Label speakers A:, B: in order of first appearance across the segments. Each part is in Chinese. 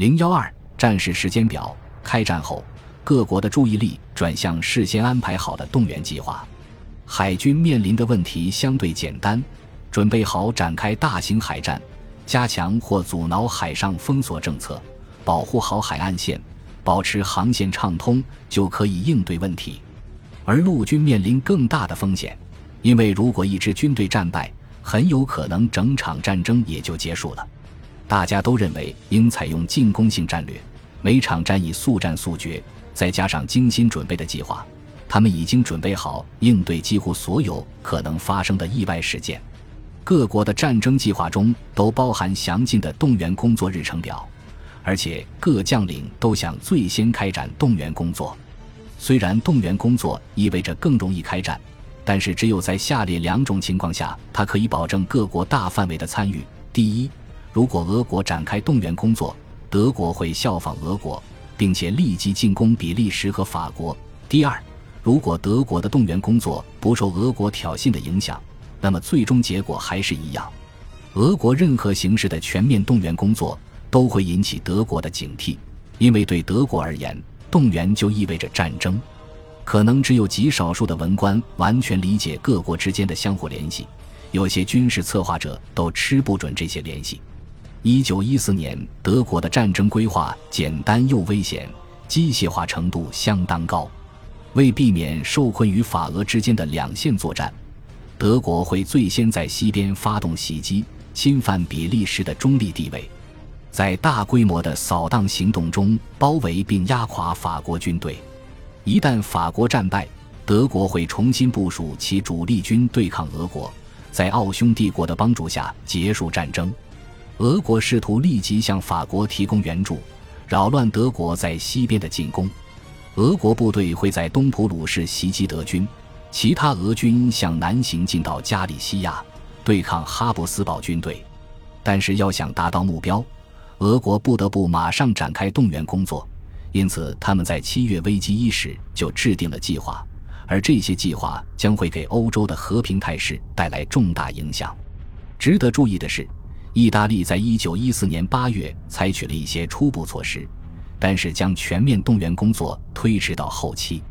A: 零幺二战事时间表：开战后，各国的注意力转向事先安排好的动员计划。海军面临的问题相对简单，准备好展开大型海战，加强或阻挠海上封锁政策，保护好海岸线，保持航线畅通，就可以应对问题。而陆军面临更大的风险，因为如果一支军队战败，很有可能整场战争也就结束了。大家都认为应采用进攻性战略，每场战役速战速决，再加上精心准备的计划。他们已经准备好应对几乎所有可能发生的意外事件。各国的战争计划中都包含详尽的动员工作日程表，而且各将领都想最先开展动员工作。虽然动员工作意味着更容易开战，但是只有在下列两种情况下，它可以保证各国大范围的参与：第一，如果俄国展开动员工作，德国会效仿俄国，并且立即进攻比利时和法国；第二。如果德国的动员工作不受俄国挑衅的影响，那么最终结果还是一样。俄国任何形式的全面动员工作都会引起德国的警惕，因为对德国而言，动员就意味着战争。可能只有极少数的文官完全理解各国之间的相互联系，有些军事策划者都吃不准这些联系。一九一四年，德国的战争规划简单又危险，机械化程度相当高。为避免受困于法俄之间的两线作战，德国会最先在西边发动袭击，侵犯比利时的中立地位，在大规模的扫荡行动中包围并压垮法国军队。一旦法国战败，德国会重新部署其主力军对抗俄国，在奥匈帝国的帮助下结束战争。俄国试图立即向法国提供援助，扰乱德国在西边的进攻。俄国部队会在东普鲁士袭击德军，其他俄军向南行进到加里西亚，对抗哈布斯堡军队。但是要想达到目标，俄国不得不马上展开动员工作。因此，他们在七月危机伊始就制定了计划，而这些计划将会给欧洲的和平态势带来重大影响。值得注意的是，意大利在一九一四年八月采取了一些初步措施。但是将全面动员工作推迟到后期，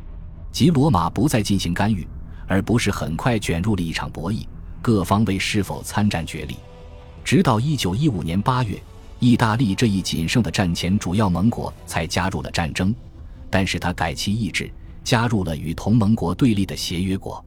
A: 即罗马不再进行干预，而不是很快卷入了一场博弈，各方为是否参战角力。直到一九一五年八月，意大利这一仅剩的战前主要盟国才加入了战争，但是他改其意志，加入了与同盟国对立的协约国。